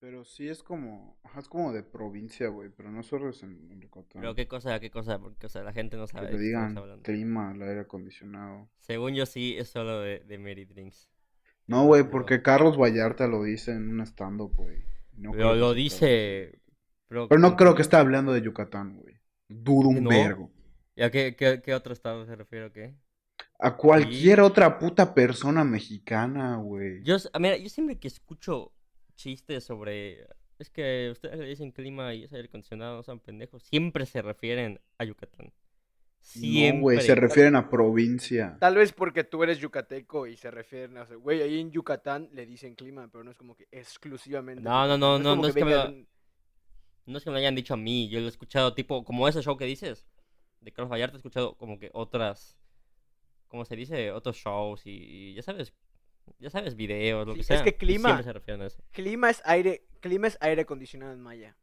Pero sí es como, ajá, es como de provincia, güey, pero no solo es en, en Yucatán. Pero qué cosa, qué cosa, porque, o sea, la gente no Que sabe qué estamos digan clima, el aire acondicionado. Según yo sí, es solo de, de Mary Drinks. No, güey, Pero- porque Carlos Vallarta lo dice en un stand-up, güey. No creo Lo, que dice... Pero no creo que esté hablando de Yucatán, güey. Dudo un No. vergo. ¿Y a qué, qué, qué otro estado se refiere o qué? A cualquier otra puta persona mexicana, güey. Yo, mira, yo siempre que escucho chistes sobre... Es que ustedes le dicen clima y es aire acondicionado, no son pendejos. Siempre se refieren a Yucatán. Siempre. No, güey, se refieren a provincia. Tal vez porque tú eres yucateco y se refieren a, güey, ahí en Yucatán le dicen clima, pero no es como que exclusivamente. No, no, no, no, no es que me venga lo- de un- No es que me lo hayan dicho a mí, yo lo he escuchado tipo, como ese show que dices, de Carlos Vallarta, he escuchado como que otras, ¿cómo se dice? Otros shows y, y ya sabes, ya sabes, videos, lo Sí, que es sea. que y clima- Siempre se a eso. Clima es aire, clima es aire acondicionado en maya.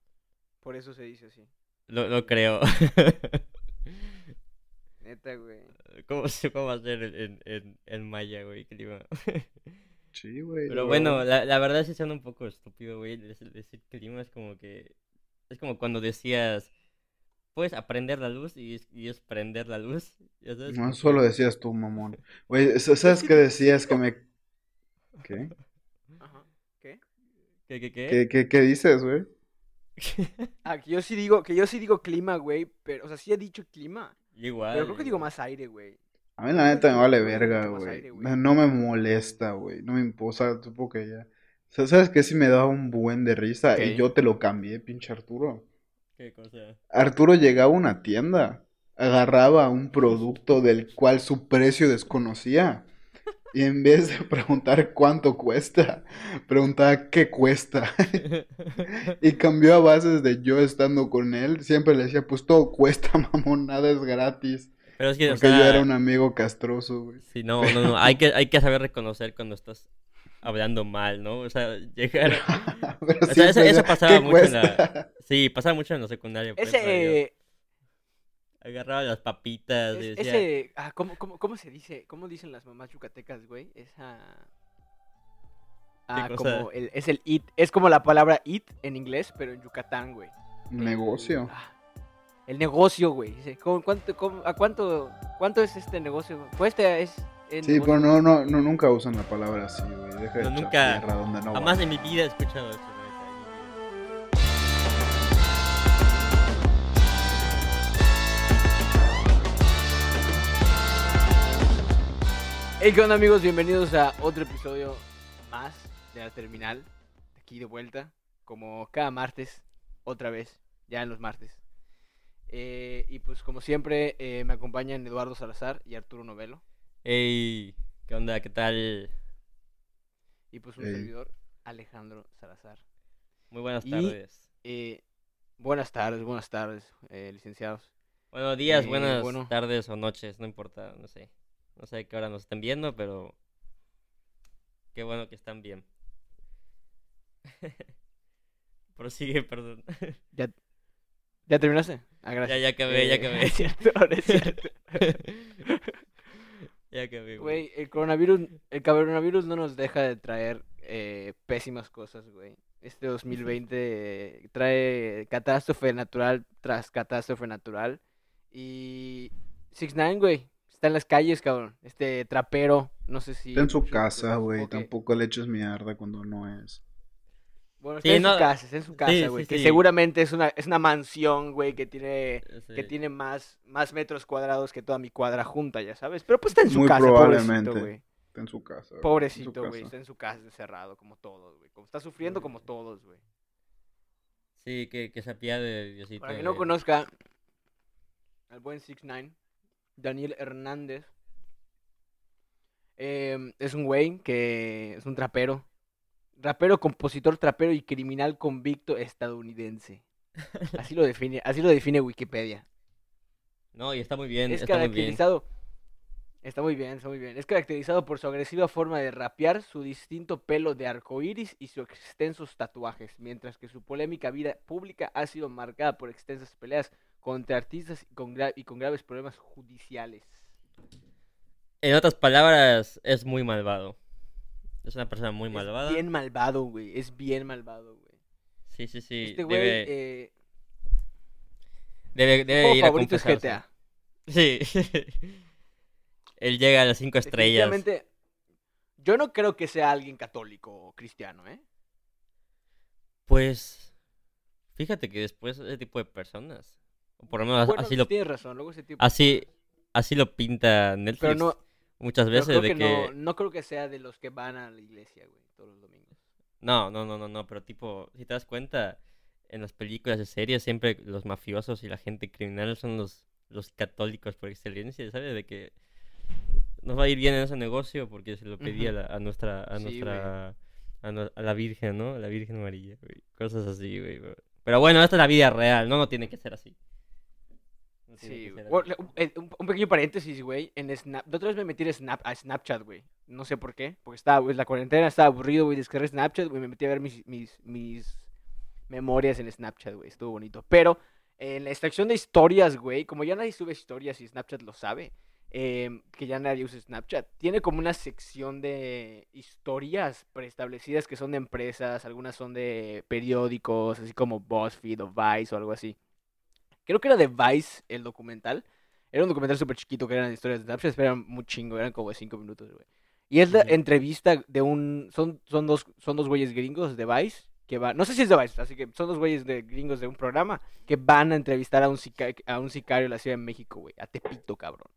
Por eso se dice así. Lo, lo creo. Neta, güey. ¿Cómo, se- cómo va a ser en, en, en, maya, güey? Clima. Sí, güey. Pero bueno, la, la verdad sí suena un poco estúpido, güey. Decir, clima es como que. Es como cuando decías. Puedes aprender la luz y es, y es prender la luz. ya sabes, No, como eso lo que- decías tú, mamón. Güey, ¿sabes qué decías que me... ¿Qué? Ajá. ¿Qué? ¿Qué, qué, qué? ¿Qué, qué, qué dices, güey? Ah, que yo sí digo, que yo sí digo clima, güey, pero, o sea, sí he dicho clima, Igual. pero creo que digo más aire, güey. A mí la neta me vale verga, güey. No me molesta, güey. No me imposa, supongo que ya. O sea, ¿sabes qué? Sí me daba un buen de risa y yo te lo cambié, pinche Arturo. ¿Qué cosa? Arturo llegaba a una tienda, agarraba un producto del cual su precio desconocía y en vez de preguntar cuánto cuesta, preguntaba qué cuesta. Y cambió a bases de yo estando con él, siempre le decía, pues todo cuesta, mamón, nada es gratis. Pero es que, o Porque yo era un amigo castroso, güey. Sí, no, no, no. Hay que, hay que saber reconocer cuando estás hablando mal, ¿no? O sea, llegar. Pero O sea, eso, pasaba "¿Qué mucho en la. cuesta?". Sí, pasaba mucho en la secundaria. Ese, Agarraba las papitas y es- decía. ese, ah, ¿cómo, cómo, cómo se dice? ¿Cómo dicen las mamás yucatecas, güey? Esa... Ah, como el, es el it, es como la palabra it en inglés, pero en Yucatán, güey. Negocio. Ah, el negocio, güey. Dice, ¿cómo- cuánto, cómo- ¿A cuánto, cuánto es este negocio? Cuesta es... el Sí, negocio? pero no, no, no, nunca usan la palabra así, güey. Deja de No, nunca- donde no va. Jamás en mi vida he escuchado eso, Hey, ¿qué onda amigos? Bienvenidos a otro episodio más de la terminal. Aquí de vuelta, como cada martes, otra vez, ya en los martes. Eh, y pues como siempre, eh, me acompañan Eduardo Salazar y Arturo Novelo. Ey, ¿qué onda? ¿Qué tal? Y pues un servidor, Alejandro Salazar. Muy buenas Y- tardes. Eh, buenas tardes, buenas tardes, eh, licenciados. Buenos días, eh, buenas bueno. tardes o noches, no importa, no sé. No sé qué hora nos estén viendo, pero. Qué bueno que están bien. Prosigue, perdón. ¿Ya, ¿ya terminaste? Ah, ya, gracias. ya acabé, ya Eh, acabé. Es cierto, es cierto. ya acabé, güey. Güey, el coronavirus, el coronavirus no nos deja de traer eh, pésimas cosas, güey. Este 2020 eh, trae catástrofe natural tras catástrofe natural. Y 6 9 güey, está en las calles, cabrón. Este trapero, no sé si... Está en su casa, güey. que- Tampoco le eches mierda cuando no es. Bueno, está Sí, en no, su casa, está en su casa, güey. sí, que sí. seguramente es una, es una mansión, güey, que tiene... Que tiene más, más metros cuadrados que toda mi cuadra junta, ya sabes. Pero pues está en su Muy casa, probablemente. pobrecito, güey. Está en su casa. su Pobrecito, güey, está en su casa encerrado, como todos, güey. Como está sufriendo como todos, güey. Sí, que, que se apiade, Diosito. Para quien no conozca al buen 6 9 Daniel Hernández, em, es un güey que es un trapero. Rapero, compositor, trapero y criminal convicto estadounidense. Así lo define, así lo define Wikipedia. No, y está muy bien, es está muy bien. caracterizado. Está muy bien, está muy bien. Es caracterizado por su agresiva forma de rapear, su distinto pelo de arcoíris y sus extensos tatuajes, mientras que su polémica vida pública ha sido marcada por extensas peleas contra artistas y con, gra- y con graves problemas judiciales. En otras palabras, es muy malvado. Es una persona muy malvada. Es bien malvado, güey. Es bien malvado, güey. Sí, sí, sí. Este güey, debe, eh, debe, juego ir a es. GTA. Sí. Él llega a las cinco estrellas. Yo no creo que sea alguien católico o cristiano, ¿eh? Pues, fíjate que después ese tipo de personas, o por lo menos Bueno, así lo, tienes razón, luego ese tipo... así, así lo pinta Netflix Pero no, muchas pero veces creo de que, que, No, no creo que sea de los que van a la iglesia, güey, todos los domingos. no, no, no, no, no, pero tipo, si te das cuenta, en las películas de series siempre los mafiosos y la gente criminal son los, los católicos por excelencia, ¿sabes? De que nos va a ir bien en ese negocio porque se lo pedí a, Ujú. la- a nuestra, a Sí, nuestra, a, no- a la Virgen, ¿no? A la Virgen María, güey. Cosas así, güey. güey. Pero bueno, esta es la vida real, no, no tiene que ser así. No Sí, güey. un, eh, un- un pequeño paréntesis, güey. En Snap... De otra vez me metí a, Snap... a Snapchat, güey. No sé por qué. Porque estaba, güey, la cuarentena, estaba aburrido, güey. Descargué Snapchat, güey. Me metí a ver mis, mis, mis memorias en Snapchat, güey. Estuvo bonito. Pero en la extracción de historias, güey, como ya nadie sube historias y Snapchat lo sabe, em, que ya nadie usa Snapchat, tiene como una sección de historias preestablecidas que son de empresas, algunas son de periódicos, así como BuzzFeed o Vice o algo así. Creo que era de Vice el documental. Era un documental súper chiquito que eran historias de Snapchat, pero eran muy chingo, eran como de 5 minutos, güey. Y es la entrevista de un... Son, son, dos, son dos güeyes gringos de Vice que van... No sé si es de Vice, así que son dos güeyes de gringos de un programa que van a entrevistar a un, sica- a un sicario en la Ciudad de México, güey. A Tepito, cabrón.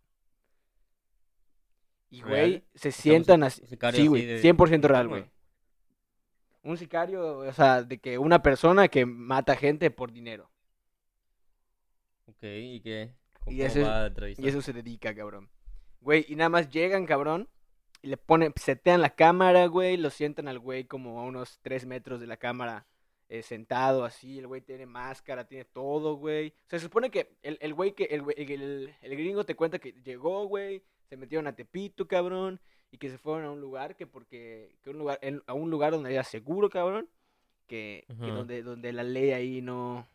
Y, güey, se sientan así... Sí, güey, de- 100% real, güey. Un sicario, o sea, de que una persona que mata gente por dinero. Ok, ¿y qué? Y ¿Cómo ese es- va a? Y eso se dedica, cabrón. Güey, y nada más llegan, cabrón, y le ponen, setean la cámara, güey, lo sientan al güey como a unos 3 metros de la cámara, eh, sentado así, el güey tiene máscara, tiene todo, güey. O sea, se supone que el, el güey que, el, el, el gringo te cuenta que llegó, güey, se metieron a Tepito, cabrón, y que se fueron a un lugar que porque, que un lugar, a un lugar donde era seguro, cabrón, que, que donde, donde la ley ahí no,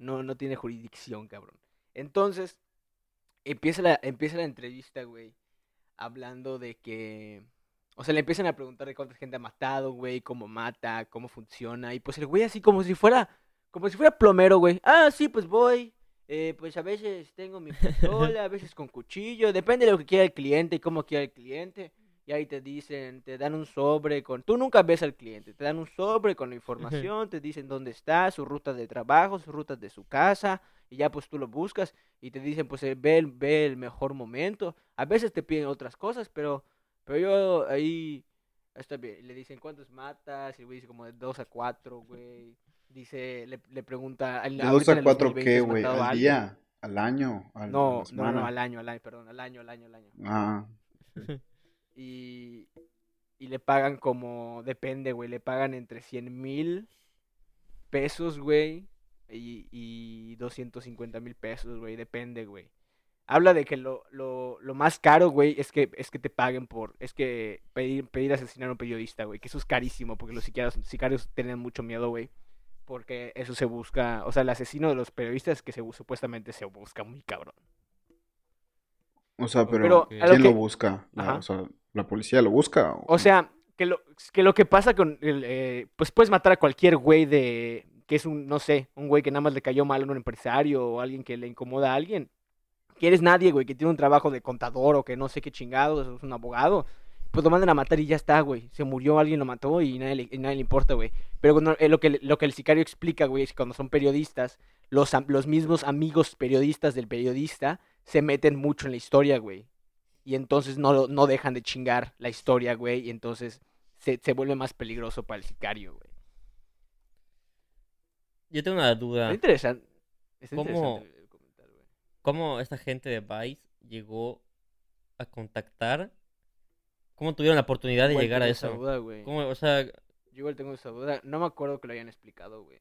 no, no tiene jurisdicción, cabrón. Entonces, empieza la, empieza la entrevista, güey, hablando de que... O sea, le empiezan a preguntar de cuánta gente ha matado, güey, cómo mata, cómo funciona. Y pues el güey así como si fuera, como si fuera plomero, güey. Ah, sí, pues voy. eh, pues a veces tengo mi pistola, a veces con cuchillo. Depende de lo que quiera el cliente y cómo quiera el cliente. Y ahí te dicen, te dan un sobre con... Tú nunca ves al cliente, te dan un sobre con la información, te dicen dónde está, su ruta de trabajo, sus rutas de su casa, y ya pues tú lo buscas y te dicen, pues eh, ve, el, ve el mejor momento. A veces te piden otras cosas, pero, pero yo ahí está bien. Le dicen, ¿cuántos matas? Y el güey dice como de 2 a 4, güey. Dice, le, le pregunta... ¿De 2 a 4 qué, güey? ¿Al día? ¿Al año? ¿Al- a No, no, no, al año, al año, perdón, al año, al año, al año. Ah, Y, y le pagan como, depende, güey, le pagan entre 100 mil pesos, güey, y, y 250 mil pesos, güey, depende, güey. Habla de que lo, lo, lo más caro, güey, es que, es que te paguen por, es que pedir, pedir asesinar a un periodista, güey, que eso es carísimo, porque los sicarios, sicarios tienen mucho miedo, güey, porque eso se busca, o sea, el asesino de los periodistas que se, supuestamente se busca muy cabrón. O sea, pero, Pero a lo ¿quién lo busca? La- Ajá. o sea, ¿la policía lo busca? O sea, que lo, que lo que pasa con el, eh, pues puedes matar a cualquier güey de, que es un, no sé, un güey que nada más le cayó mal a un empresario o alguien que le incomoda a alguien. Que eres nadie, güey, que tiene un trabajo de contador o que no sé qué chingados, es un abogado. Pues lo mandan a matar y ya está, güey. Se murió, alguien lo mató y nadie le, y nadie le importa, güey. Pero cuando- eh, lo, que, lo que el sicario explica, güey, es que cuando son periodistas, los, los mismos amigos periodistas del periodista se meten mucho en la historia, güey. Y entonces no, no dejan de chingar la historia, güey. Y entonces se, se vuelve más peligroso para el sicario, güey. Yo tengo una duda. Está interesante. Está ¿Cómo- interesante güey. ¿Cómo esta gente de Vice llegó a contactar? ¿Cómo tuvieron la oportunidad de Igual llegar a tengo esa eso? duda, güey. ¿Cómo, o sea, Yo igual tengo esa duda. No me acuerdo que lo hayan explicado, güey.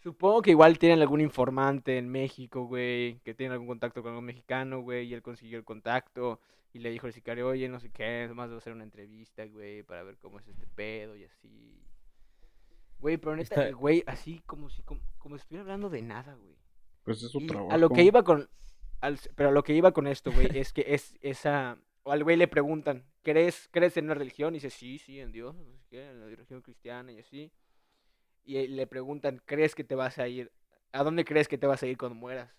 Supongo que igual tienen algún informante en México, güey. Que tiene algún contacto con algún mexicano, güey. Y él consiguió el contacto. Y le dijo al sicario, oye, no sé qué. Nomás debo hacer una entrevista, güey. Para ver cómo es este pedo y así. Güey, pero neta, Está- el güey, así como si, como, como si estuviera hablando de nada, güey. Pues es su Y trabajo. a lo que iba con. al- pero a lo que iba con esto, güey, es que es esa. O al güey le preguntan, ¿crees, ¿crees en una religión? Y dice, sí, sí, en Dios, no sé qué, en la religión cristiana y así. Y eh, le preguntan, ¿crees que te vas a ir? ¿A dónde crees que te vas a ir cuando mueras?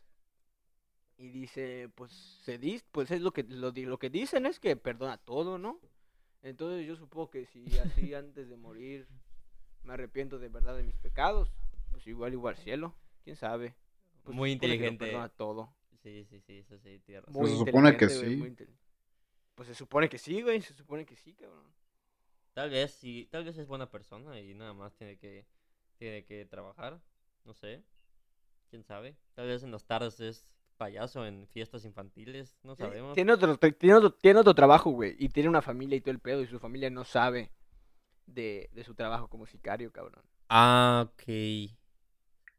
Y dice, pues se dice, pues es lo que lo, di- lo que dicen es que perdona todo, ¿no? Entonces yo supongo que si así antes de morir me arrepiento de verdad de mis pecados, pues igual igual al cielo, quién sabe. Pues Muy inteligente. perdona todo. Sí, sí, sí, eso sí, razón. Muy se supone que sí. muy Pues se supone que sí, güey, se supone que sí, cabrón. Tal vez sí, tal vez es buena persona y nada más tiene que tiene que trabajar, no sé. ¿Quién sabe? Tal vez en las tardes es payaso en fiestas infantiles, no sabemos. Tiene otro, tiene, otro, tiene otro trabajo, güey. Y tiene una familia y todo el pedo. Y su familia no sabe de, de su trabajo como sicario, cabrón. Ah, ok. Y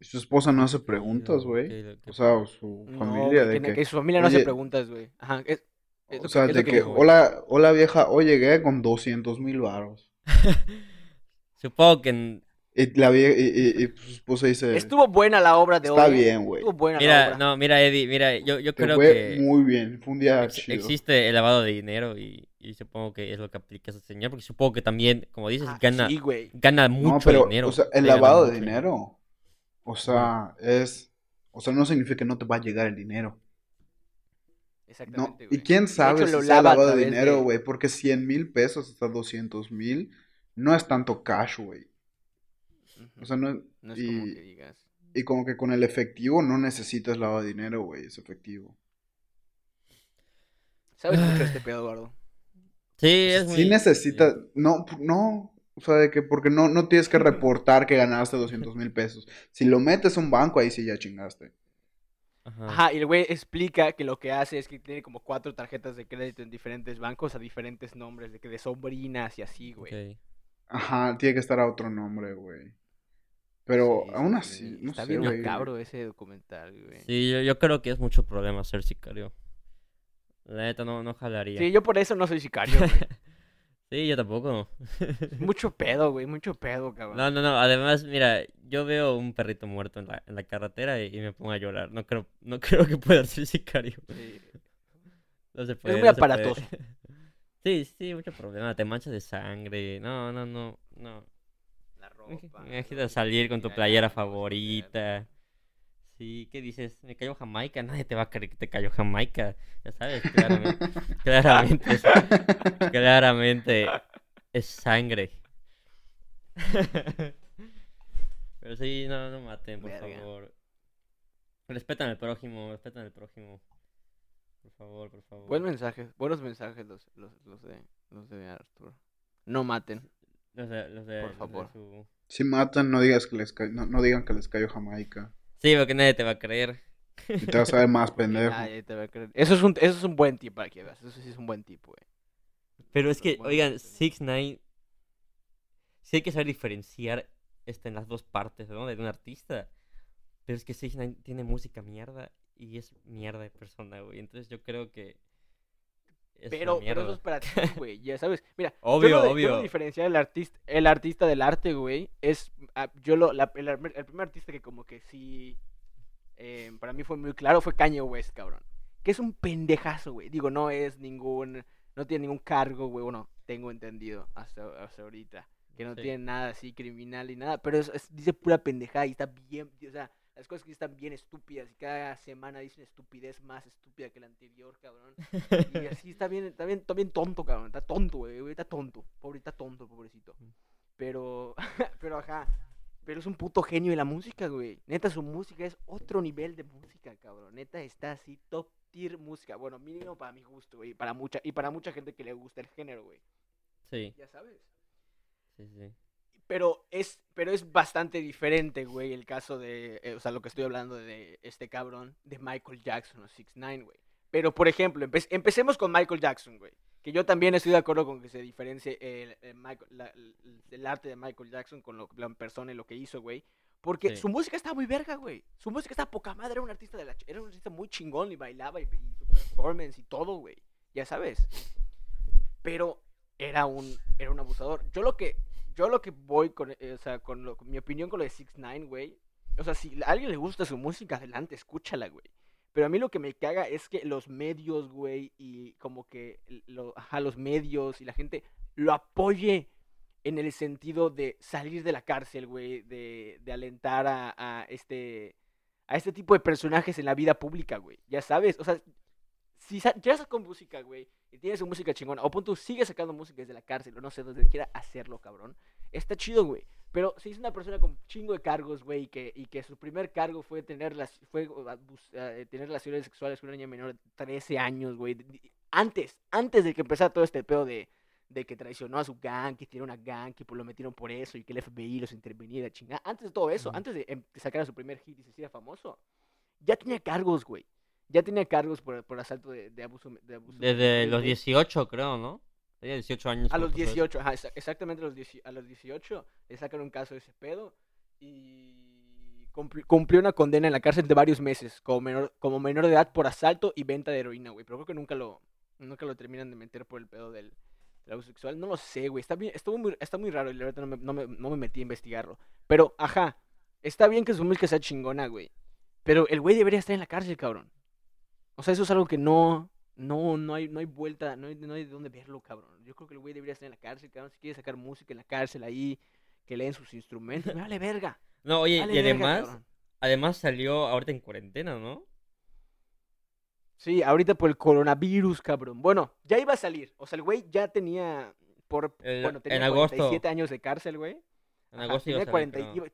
su esposa no hace preguntas, güey. Ok, ok. O sea, o su familia de que, su familia no hace preguntas, güey. Ajá. Es, es O sea, de que, hola, hola vieja, hoy llegué con 200 mil varos. Supongo que la vie- y, y- y dice, Estuvo buena la obra de está hoy. ¿eh? bien, güey. Estuvo buena la Mira, obra. no, mira, Eddie, mira, yo, yo creo fue que muy bien, fue un día ex- chido. existe el lavado de dinero y, y supongo que es lo que aplica ese señor, porque supongo que también, como dices, Ah, gana, Sí, gana mucho no, pero, dinero. o sea, el lavado de dinero, o sea, es, o sea, no significa que no te va a llegar el dinero. No, Exactamente, y quién sabe hecho, si sea lavado de dinero, de- güey, porque 100 mil pesos hasta 200 mil no es tanto cash, güey. O sea, no, no es y, como que digas. y como que con el efectivo no necesitas lavado de dinero, güey, es efectivo. ¿Sabes mucho de este pedo, Eduardo? Sí, es muy... Sí necesitas, no, no, o sea, de que porque no, no tienes que reportar que ganaste 200 mil pesos. Si lo metes a un banco, ahí sí ya chingaste. Ajá. Ajá, y el güey explica que lo que hace es que tiene como cuatro tarjetas de crédito en diferentes bancos a diferentes nombres, de que de sobrinas y así, güey. Ajá, tiene que estar a otro nombre, güey. Pero Sí, aún sí, así, sí, no Está sé, bien güey. macabro ese documental, güey. Sí, yo, yo creo que es mucho problema ser sicario. La neta no, no jalaría. Sí, yo por eso no soy sicario, güey. Sí, yo tampoco. Mucho pedo, güey, mucho pedo, cabrón. No, no, no. Además, mira, yo veo un perrito muerto en la, en la carretera y, y me pongo a llorar. No creo, no creo que pueda ser sicario. Sí. No se puede. muy no se puede. aparatoso. Sí, sí, mucho problema. Te manchas de sangre. No, no, no, no. Ropa. Imagínate los salir con tu playera favorita. Sí, ¿qué dices? Me cayó Jamaica. Nadie te va a creer que te cayó Jamaica. Ya sabes, claramente. claramente, es, claramente es sangre. Pero sí, no, no maten, por Verga. favor. Respetan al prójimo, respetan al prójimo. Por favor, por favor. Buen mensaje, buenos mensajes los, los, los de, los de Arturo. No maten. Los de- los de- por los de favor. su- Si matan, no digas que les ca- no, no digan que les cayó Jamaica. Sí, porque nadie te va a creer. Y te vas a ver más pendejo. Nadie te va a creer. Eso es un, eso es un buen tip para que veas. Eso sí es un buen tip, güey. Pero es que, Bueno, oigan. 6 9 sí hay que saber diferenciar este, en las dos partes, ¿no? De un artista. Pero es que 6 9 tiene música mierda y es mierda de persona, güey. Entonces yo creo que. Es una Pero, pero eso es para ti, güey. Ya sabes. Mira, Obvio, yo lo, de- yo obvio. lo diferenciar el artista, el artista del arte, güey, es. ah, yo lo, la- el, primer artista que como que sí. eh, para mí fue muy claro fue Kanye West, cabrón. Que es un pendejazo, güey. Digo, no es ningún. No tiene ningún cargo, güey. Bueno, tengo entendido hasta, hasta ahorita. Que no Sí. tiene nada así criminal y nada. Pero es- es- dice pura pendejada y está bien. O sea, las cosas que están bien estúpidas. Y cada semana dice una estupidez más estúpida que la anterior, cabrón. Y así está bien, está bien, está bien tonto, cabrón. Está tonto, güey. güey, Está tonto. Pobre, está tonto, pobrecito. Pero, pero ajá. Pero es un puto genio de la música, güey. Neta, su música es otro nivel de música, cabrón. Neta, está así, top tier música. Bueno, mínimo para mi gusto, güey. Para mucha, y para mucha gente que le gusta el género, güey. Sí, Ya sabes. sí, sí. Pero es, pero es bastante diferente, güey, el caso de, eh, o sea, lo que estoy hablando de este cabrón, de Michael Jackson o 6 9 güey. Pero, por ejemplo, empe- empecemos con Michael Jackson, güey. Que yo también estoy de acuerdo con que se diferencie el, el Michael- la- el- el arte de Michael Jackson con lo, la persona y lo que hizo, güey. Porque Sí. su música está muy verga, güey. Su música está poca madre. Era un artista de la era un artista muy chingón y bailaba y, y su performance y todo, güey. Ya sabes. Pero era un, era un abusador. Yo lo que, yo lo que voy con, eh, o sea, con, lo- con mi opinión con lo de 6 9 güey. O sea, si a alguien le gusta su música, adelante, escúchala, güey. Pero a mí lo que me caga es que los medios, güey, y como que lo, ajá, los medios y la gente lo apoye en el sentido de salir de la cárcel, güey, de, de alentar a, a este a este tipo de personajes en la vida pública, güey. Ya sabes, o sea, si ya sacó música, güey, y tienes su música chingona, o punto sigue sacando música desde la cárcel, o no sé, donde quiera hacerlo, cabrón, está chido, güey. Pero si es una persona con chingo de cargos, güey, y que, y que su primer cargo fue tener, las, fue eh, tener relaciones sexuales con una niña menor de 13 años, güey. Antes, antes de que empezara todo este pedo de, de que traicionó a su gang, que tiene una gang, que lo metieron por eso, y que el FBI los interveniera, chingada. Antes de todo eso, antes de, em- de sacar a su primer hit y se hiciera famoso, ya tenía cargos, güey. Ya tenía cargos por, por asalto de, de abuso. De abuso Desde los güey. 18, creo, ¿no? Tenía 18 años. A los pasó eso. 18, ajá, exa- exactamente a los, 10 a los 18 le sacan un caso de ese pedo y cumpli- cumplió una condena en la cárcel de varios meses como menor, como menor de edad por asalto y venta de heroína, güey. Pero creo que nunca lo, nunca lo terminan de meter por el pedo del, del abuso sexual. No lo sé, güey. Está, bien, estuvo muy, está muy raro y la verdad no me, no, me, no me metí a investigarlo. Pero, ajá, está bien que su música sea chingona, güey. Pero el güey debería estar en la cárcel, cabrón. O sea, eso es algo que no, no, no hay, no hay vuelta, no hay, no hay de dónde verlo, cabrón. Yo creo que el güey debería estar en la cárcel, cabrón. Si quiere sacar música en la cárcel ahí, que leen sus instrumentos, me vale verga. No, oye, Vale y verga, además, cabrón. además salió ahorita en cuarentena, ¿no? Sí, ahorita por el coronavirus, cabrón. Bueno, ya iba a salir. O sea, el güey ya tenía, por, El- bueno, tenía en agosto. 47 años de cárcel, güey. En Ajá, agosto iba a salir, 40 y- creo. iba-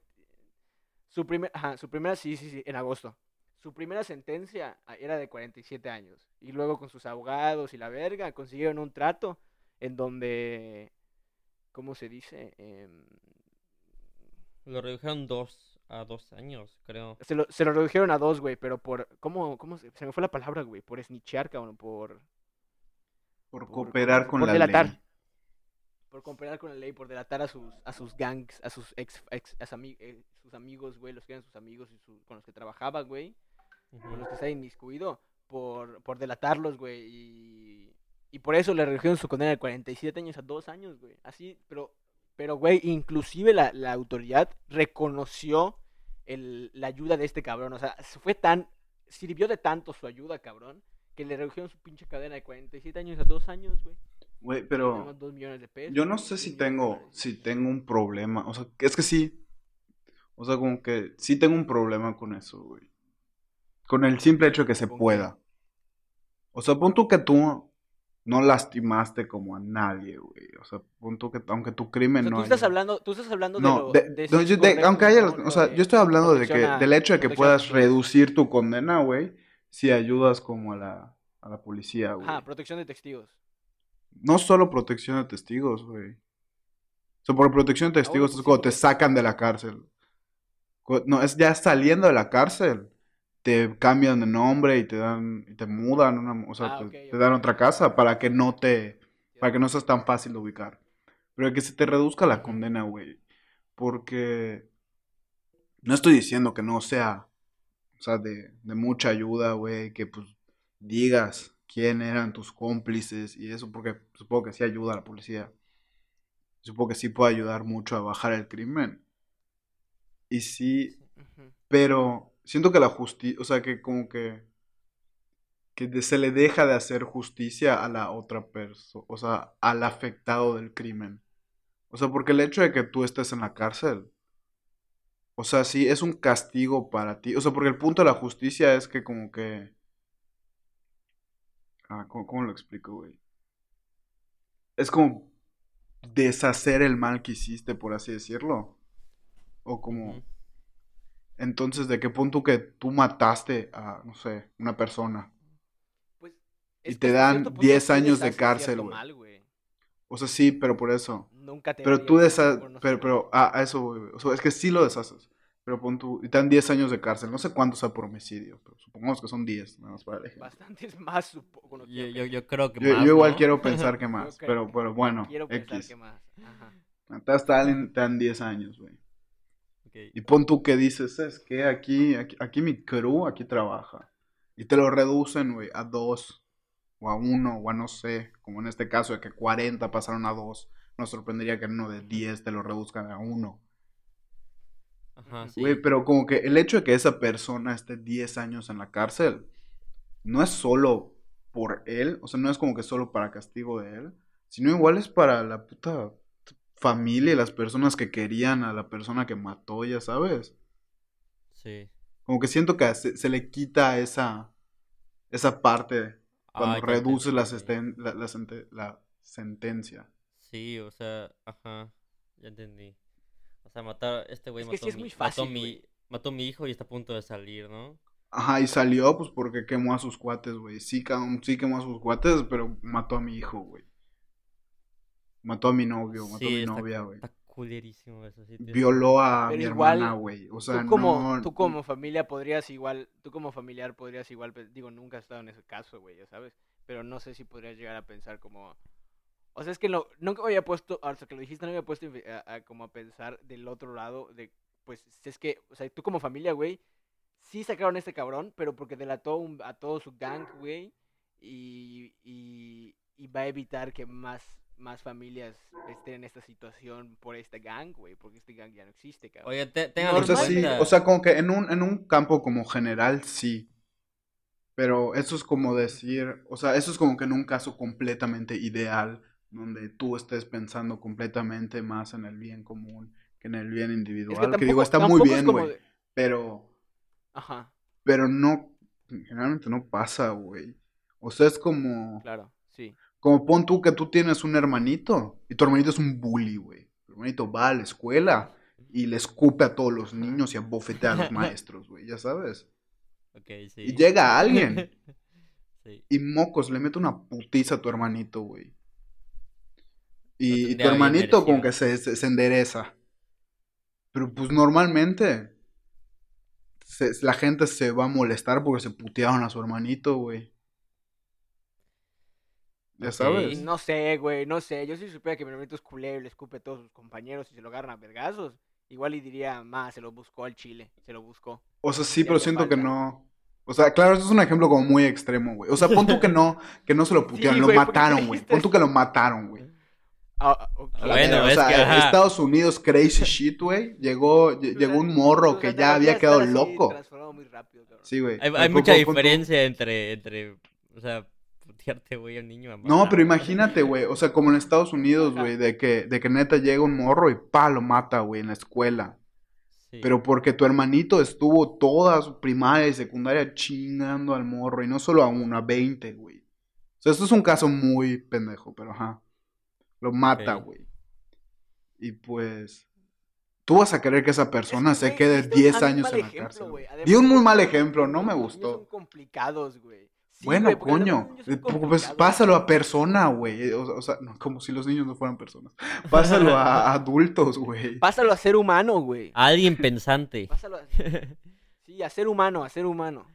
Su, primer, ajá, su primera, sí, sí, sí, en agosto. Su primera sentencia ah, era de 47 años. Y luego con sus abogados y la verga consiguieron un trato en donde, ¿cómo se dice? Em, Lo redujeron dos a dos años, creo. se, lo, se lo redujeron a dos, güey, pero por, ¿cómo, cómo se, se me fue la palabra, güey? Por snitchar, cabrón, por, Por Por- cooperar con por la delatar. ley. por comparar con la ley, por delatar a sus, a sus gangs, a sus ex, ex a sus ami- eh, sus amigos, güey, los que eran sus amigos y su- con los que trabajaba, güey. Con los que está inmiscuido por, por delatarlos, güey. Y, y por eso le redujeron su condena de 47 años a 2 años, güey. Así, pero, pero güey, inclusive la, la autoridad reconoció el, la ayuda de este cabrón. O sea, fue tan, sirvió de tanto su ayuda, cabrón, que le redujeron su pinche cadena de 47 años a 2 años, güey. Güey, pero dieron 2 millones de pesos. yo no sé si tengo, si tengo un problema. O sea, es que sí. O sea, como que sí tengo un problema con eso, güey. Con el simple hecho de que se pueda. O sea, pon tú que tú no lastimaste como a nadie, güey. O sea, pon tú que aunque tu O crimen sea, no tú estás haya- hablando, tú estás hablando de No, lo- de- de correcto, aunque haya, o sea, yo estoy hablando de que, a- del hecho de que puedas reducir tu condena, güey, si ayudas como a la, a la policía, güey. Ajá, protección de testigos. No solo protección de testigos, güey. O sea, por protección de testigos pues es sí, cuando te porque- sacan de la cárcel. No, es ya saliendo de la cárcel. Te cambian de nombre y te dan, y te mudan, una- o sea, Ah, te, dan otra casa para que no te, para que no seas tan fácil de ubicar. Pero que se te reduzca la condena, güey. Porque no estoy diciendo que no sea, o sea, de, de mucha ayuda, güey, que pues digas quién eran tus cómplices y eso, porque supongo que sí ayuda a la policía. Supongo que sí puede ayudar mucho a bajar el crimen. Y sí, pero siento que la justicia, o sea, que como que, que se le deja de hacer justicia a la otra persona, o sea, al afectado del crimen. O sea, porque el hecho de que tú estés en la cárcel, o sea, sí es un castigo para ti. O sea, porque el punto de la justicia es que como que... Ah, ¿cómo, cómo lo explico, güey? Es como deshacer el mal que hiciste, por así decirlo. O como... Entonces, ¿de qué punto que tú mataste a, no sé, una persona? Pues, Y te dan cierto punto 10 sí años de cárcel, güey. mal, güey. O sea, sí, pero por eso. Nunca te Pero tú de- deshaces, pero, pero, ah, a eso, güey. O sea, es que sí lo deshaces. Pero pon tú, y te dan 10 años de cárcel. No sé cuánto sea por homicidio, pero supongamos que son 10, nada más para el ejemplo. Bastantes más, supongo. no Yo, yo, creo que Yo, más, yo igual ¿no? quiero pensar que más, pero, pero bueno, Quiero pensar X. que más. Ajá. Te dan, te dan 10 años, güey. Y pon tú que dices, es que aquí, aquí, aquí mi crew, aquí trabaja. Y te lo reducen, güey, a dos, o a uno, o a no sé, como en este caso de que 40 pasaron a dos. Nos sorprendería que en uno de 10 te lo reduzcan a uno. Ajá, sí. Güey, pero como que el hecho de que esa persona esté 10 años en la cárcel, no es solo por él, o sea, no es como que solo para castigo de él, sino igual es para la puta familia y las personas que querían a la persona que mató, ya sabes. Sí. Como que siento que se, se le quita esa, esa parte cuando Ah, reduces la, sentencia. Sí, o sea, ajá, ya entendí. O sea, matar, este güey Es que mató, sí es mi, mató fácil, mi, hijo y está a punto de salir, ¿no? Ajá, y salió pues porque quemó a sus cuates, güey. Sí, sí quemó a sus cuates, pero mató a mi hijo, güey. Mató a mi novio, mató a mi está, novia, güey. está culerísimo eso, sí. Violó a Pero mi igual, hermana, güey. O sea, tú como, no... tú como familia podrías igual, tú como familiar podrías igual, digo, nunca he estado en ese caso, güey, ya sabes, pero no sé si podrías llegar a pensar como, o sea, es que no, nunca me había puesto, hasta que lo dijiste, no me había puesto a, a como a pensar del otro lado, de, pues, si es que, o sea, tú como familia, güey, sí sacaron a este cabrón, pero porque delató un- a todo su gang, güey, y, y, y va a evitar que más, más familias estén en esta situación por este gang, güey, porque este gang ya no existe, cabrón. Oye, te, tengan O sea, sí, o sea, como que en un, en un campo como general, sí. Pero eso es como decir, o sea, eso es como que en un caso completamente ideal, donde tú estés pensando completamente más en el bien común que en el bien individual. que, digo, está muy es bien, güey. de- Pero, Ajá, pero no, generalmente no pasa, güey. O sea, es como, claro, sí. Como pon tú que tú tienes un hermanito y tu hermanito es un bully, güey. Tu hermanito va a la escuela y le escupe a todos los niños y abofetea a los maestros, güey, ya sabes. Sí. Y llega alguien Sí. y mocos le mete una putiza a tu hermanito, güey. Y, tu hermanito como que se, se, se endereza. Pero pues normalmente se- la gente se va a molestar porque se putearon a su hermanito, güey. Ya sabes. No sé, güey, no sé. Yo si supiera que mi hermanito es culero y le escupe a todos sus compañeros y se lo agarran a vergazos, igual y diría, más, se lo buscó al chile, se lo buscó. O sea, sí, pero siento que no. O sea, claro, eso es un ejemplo como muy extremo, güey. O sea, pon tú que no, que no se lo putearon, Sí, lo güey, ¿por qué mataron, güey. Pon tú que lo mataron, güey. Ah. Ah, La bueno, o es sea, que, ajá. Estados Unidos crazy shit, güey. Llegó, llegó un morro que ya había quedado loco. transformado muy rápido, cabrón. Sí, güey. Hay, hay mucha diferencia entre, entre, o sea, putearte, güey, al niño. a No, pero imagínate, güey. O sea, como en Estados Unidos, güey, de que, de que neta llega un morro y pa, lo mata, güey, en la escuela. Sí. Pero porque tu hermanito estuvo toda su primaria y secundaria chingando al morro. Y no solo a uno, a 20, güey. O sea, esto es un caso muy pendejo, pero ajá. Lo mata, güey. Y pues. Tú vas a querer que esa persona Es que, se quede diste un 10 muy años en la ejemplo, cárcel. Además, Di un muy mal ejemplo, no me niños Son gustó. complicados, güey. Sí, Bueno, coño. eh, Pues complicados, pásalo a persona, güey. O, o sea, no, como si los niños no fueran personas. Pásalo a adultos, güey. Pásalo a ser humano, güey. A alguien pensante. Pásalo a... Sí, a ser humano, a ser humano.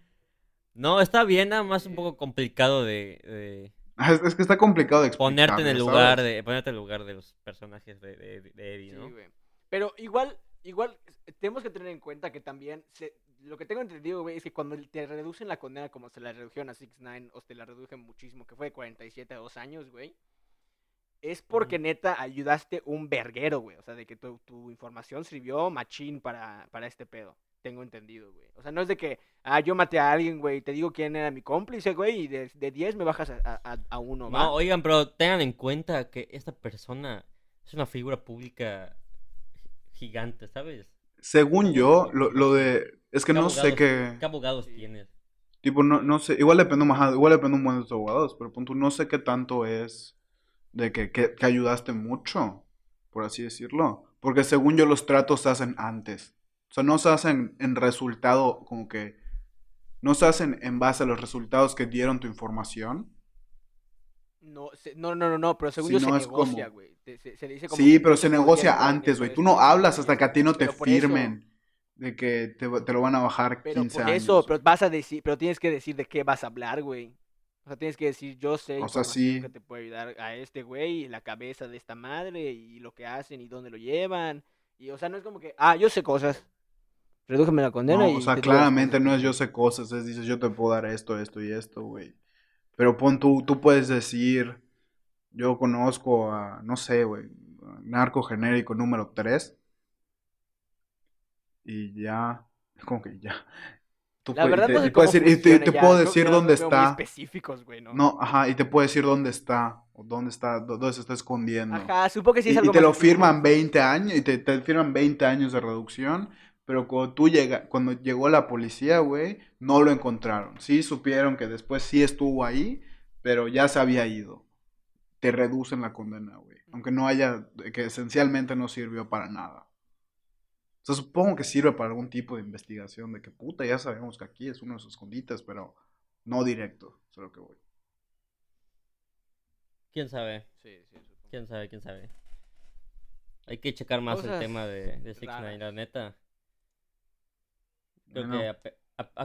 No, está bien, nada más un poco complicado de, de Ah, Es, es que está complicado de explicar. ponerte en el ¿sabes? lugar de ponerte en el lugar de los personajes de, de, de Eddie, Sí, ¿no? güey. Pero igual, igual, tenemos que tener en cuenta que también, se- lo que tengo entendido, güey, es que cuando te reducen la condena como se la redujeron a 6 9 o te la redujen muchísimo, que fue de 47 a 2 años, güey, es porque neta ayudaste un verguero, güey. O sea, de que tu, tu información sirvió machín para, para este pedo. Tengo entendido, güey. O sea, no es de que, ah, yo maté a alguien, güey, y te digo quién era mi cómplice, güey, y de, de 10 me bajas a, a, a uno, ¿va? No, oigan, pero tengan en cuenta que esta persona es una figura pública gigante, ¿sabes? Según yo, lo, lo de. Es que ¿Qué no sé qué. ¿Qué abogados tienes? Tipo, no, no sé. Igual depende más. Igual depende un buen de tus abogados. Pero punto, no sé qué tanto es. De que, que, que ayudaste mucho. Por así decirlo. Porque según yo, los tratos se hacen antes. O sea, no se hacen en resultado. Como que. No se hacen en base a los resultados que dieron tu información. No, se- no, no, no, no, pero según Si yo se no negocia, como- güey. Te- Se, se le dice como Sí, pero se negocia antes, güey. Tú no hablas hasta que a ti no te pero firmen. De que te, te lo van a bajar Pero 15 por años. eso, pero vas a decir, pero tienes que decir de qué vas a hablar, güey. O sea, tienes que decir, yo sé O sea, sí. que te puede ayudar a este güey, la cabeza de esta madre, y lo que hacen, y dónde lo llevan. Y, o sea, no es como que, ah, yo sé cosas. Redújame la condena No, y o sea, claramente no es yo sé cosas, es dices yo te puedo dar esto, esto y esto, güey. Pero pon tú, tú puedes decir, yo conozco a, no sé, güey, narco genérico número 3. Y ya, como que ya. tú La verdad te, no sé cómo decir, y te, puedo decir ya dónde muy está. específicos, güey, ¿no? No, ajá, y te puedo decir dónde está, o dónde está, dó- dónde se está escondiendo. Ajá, supongo que sí es y algo te lo firman 20 años, y te, te firman 20 años de reducción, pero cuando tú llega, cuando llegó la policía, güey, no lo encontraron. Sí supieron que después sí estuvo ahí, pero ya se había ido. Te reducen la condena, güey. Aunque no haya, que esencialmente no sirvió para nada. O sea, supongo que sirve para algún tipo de investigación de que puta, ya sabemos que aquí es uno de sus escondites, pero no directo, eso es lo que voy. ¿Quién sabe? Sí, sí, supongo. ¿Quién sabe? ¿Quién sabe? Hay que checar más el tema de, de Six. Nine, la neta. Creo Bueno, que ap-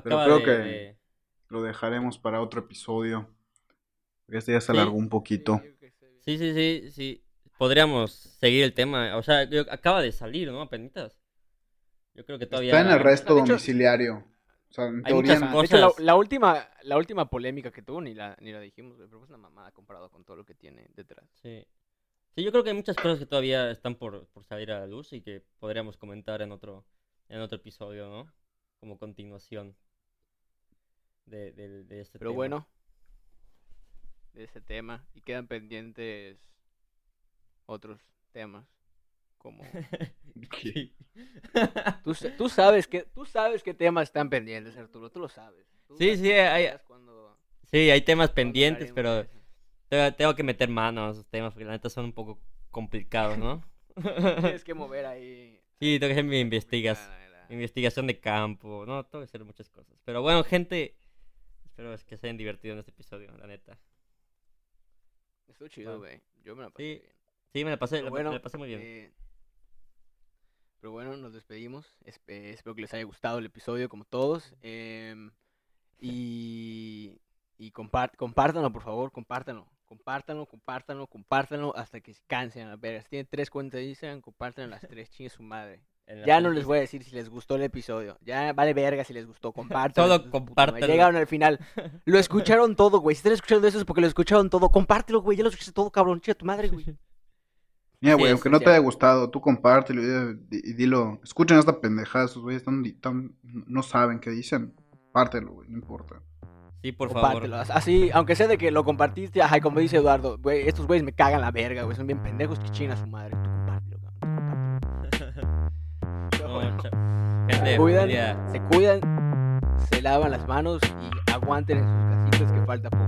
pero acaba creo de, que- de- Lo dejaremos para otro episodio. Este ya se Sí. alargó un poquito. Sí, Sí, sí, sí, sí. Podríamos seguir el tema. O sea, yo- acaba de salir, ¿no? Apenitas. Yo creo que todavía... Está en arresto De hecho- domiciliario. O sea, en Hay teoría muchas no- De hecho, la, cosas. la última, la última polémica que tuvo ni la, ni la dijimos, pero es una mamada comparado con todo lo que tiene detrás. Sí. Sí, yo creo que hay muchas cosas que todavía están por, por salir a la luz y que podríamos comentar en otro, en otro episodio, ¿no? Como continuación de, de- de este Pero tema. bueno, de ese tema. Y quedan pendientes otros temas. Como. Tú, tú sabes que tú sabes qué temas están pendientes, Arturo. Tú lo sabes. Tú Sí, sí, hay- cuando- Sí, hay temas cuando pendientes, pero tengo, que meter mano a esos temas porque la neta son un poco complicados, ¿no? Tienes que mover ahí. Sí, tengo que hacer mi investigas, investigación de campo, no, tengo que hacer muchas cosas. Pero bueno, gente, espero que se hayan divertido en este episodio, la neta. Estuvo chido, Bueno. güey. Yo me la pasé Sí, bien. Sí, me la pasé, la- bueno, me la pasé muy bien. eh, pero bueno, nos despedimos. Espe- espero que les haya gustado el episodio, como todos. em, y y compar- compártanlo, por favor, compártanlo. Compártanlo, compártanlo, compártanlo hasta que se cansen a verga. Si tienen tres cuentas de Instagram, compártanlo las tres, chingue su madre. Ya no les voy a decir si les gustó el episodio. Ya vale verga si les gustó. Puta madre. compártanlo. Llegaron al final. Lo escucharon todo, güey. Si están escuchando eso es porque lo escucharon todo. Compártelo, güey. Ya lo escuchaste todo, cabrón. Chica tu madre, güey. Mira, güey, sí, aunque no sí. te haya gustado, tú compártelo y, y dilo. Escuchen esta pendejada, esos güeyes están, están- no saben qué dicen. Pártelo, güey, no importa. Sí, por Compártelo. favor. Así, aunque sea de que lo compartiste, ajá, como dice Eduardo, güey, estos güeyes me cagan la verga, güey. Son bien pendejos que chingan a su madre. Tú Cuidan, se cuidan, se lavan las manos y aguanten en sus casitas que falta poco.